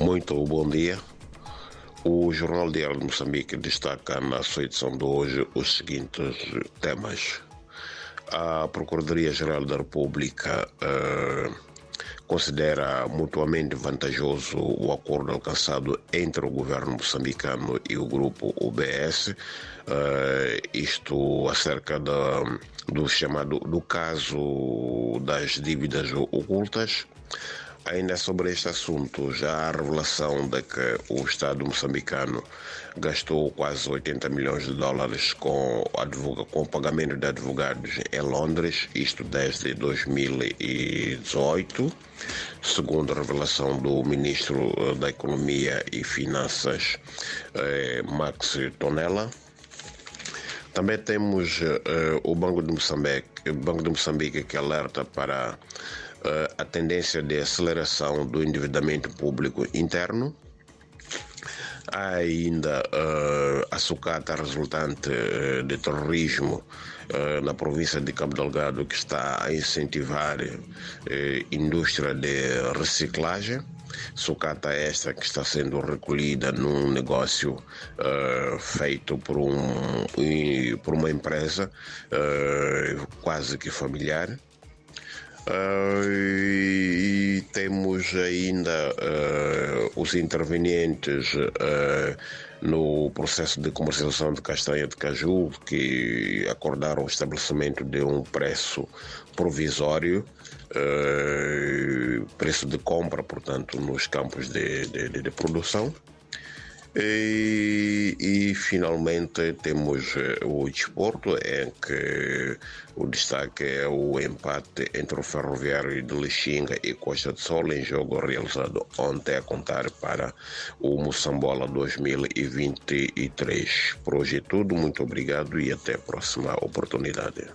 Muito bom dia. O Jornal Diário de Moçambique destaca na sua edição de hoje os seguintes temas. A Procuradoria-Geral da República uh, considera mutuamente vantajoso o acordo alcançado entre o governo moçambicano e o grupo UBS, uh, isto acerca da, do chamado do caso das dívidas ocultas. Ainda sobre este assunto, já há a revelação de que o Estado moçambicano gastou quase 80 milhões de dólares com, com o pagamento de advogados em Londres, isto desde 2018, segundo a revelação do ministro eh, da Economia e Finanças, eh, Max Tonella. Também temos eh, o Banco de Moçambique, Banco de Moçambique que alerta para a tendência de aceleração do endividamento público interno. Há ainda uh, a sucata resultante uh, de terrorismo uh, na província de Cabo Delgado, que está a incentivar indústria de reciclagem. Sucata esta que está sendo recolhida num negócio feito por, um, por uma empresa quase que familiar Uh, e temos ainda uh, os intervenientes uh, no processo de comercialização de castanha de caju que acordaram o estabelecimento de um preço provisório, preço de compra, portanto, nos campos de, de, de produção. E, e, finalmente temos eh, o desporto, em que o destaque é o empate entre o Ferroviário de Lixinga e Costa de Sol, em jogo realizado ontem a contar para o Moçambola 2023. Por hoje é tudo, muito obrigado e até a próxima oportunidade.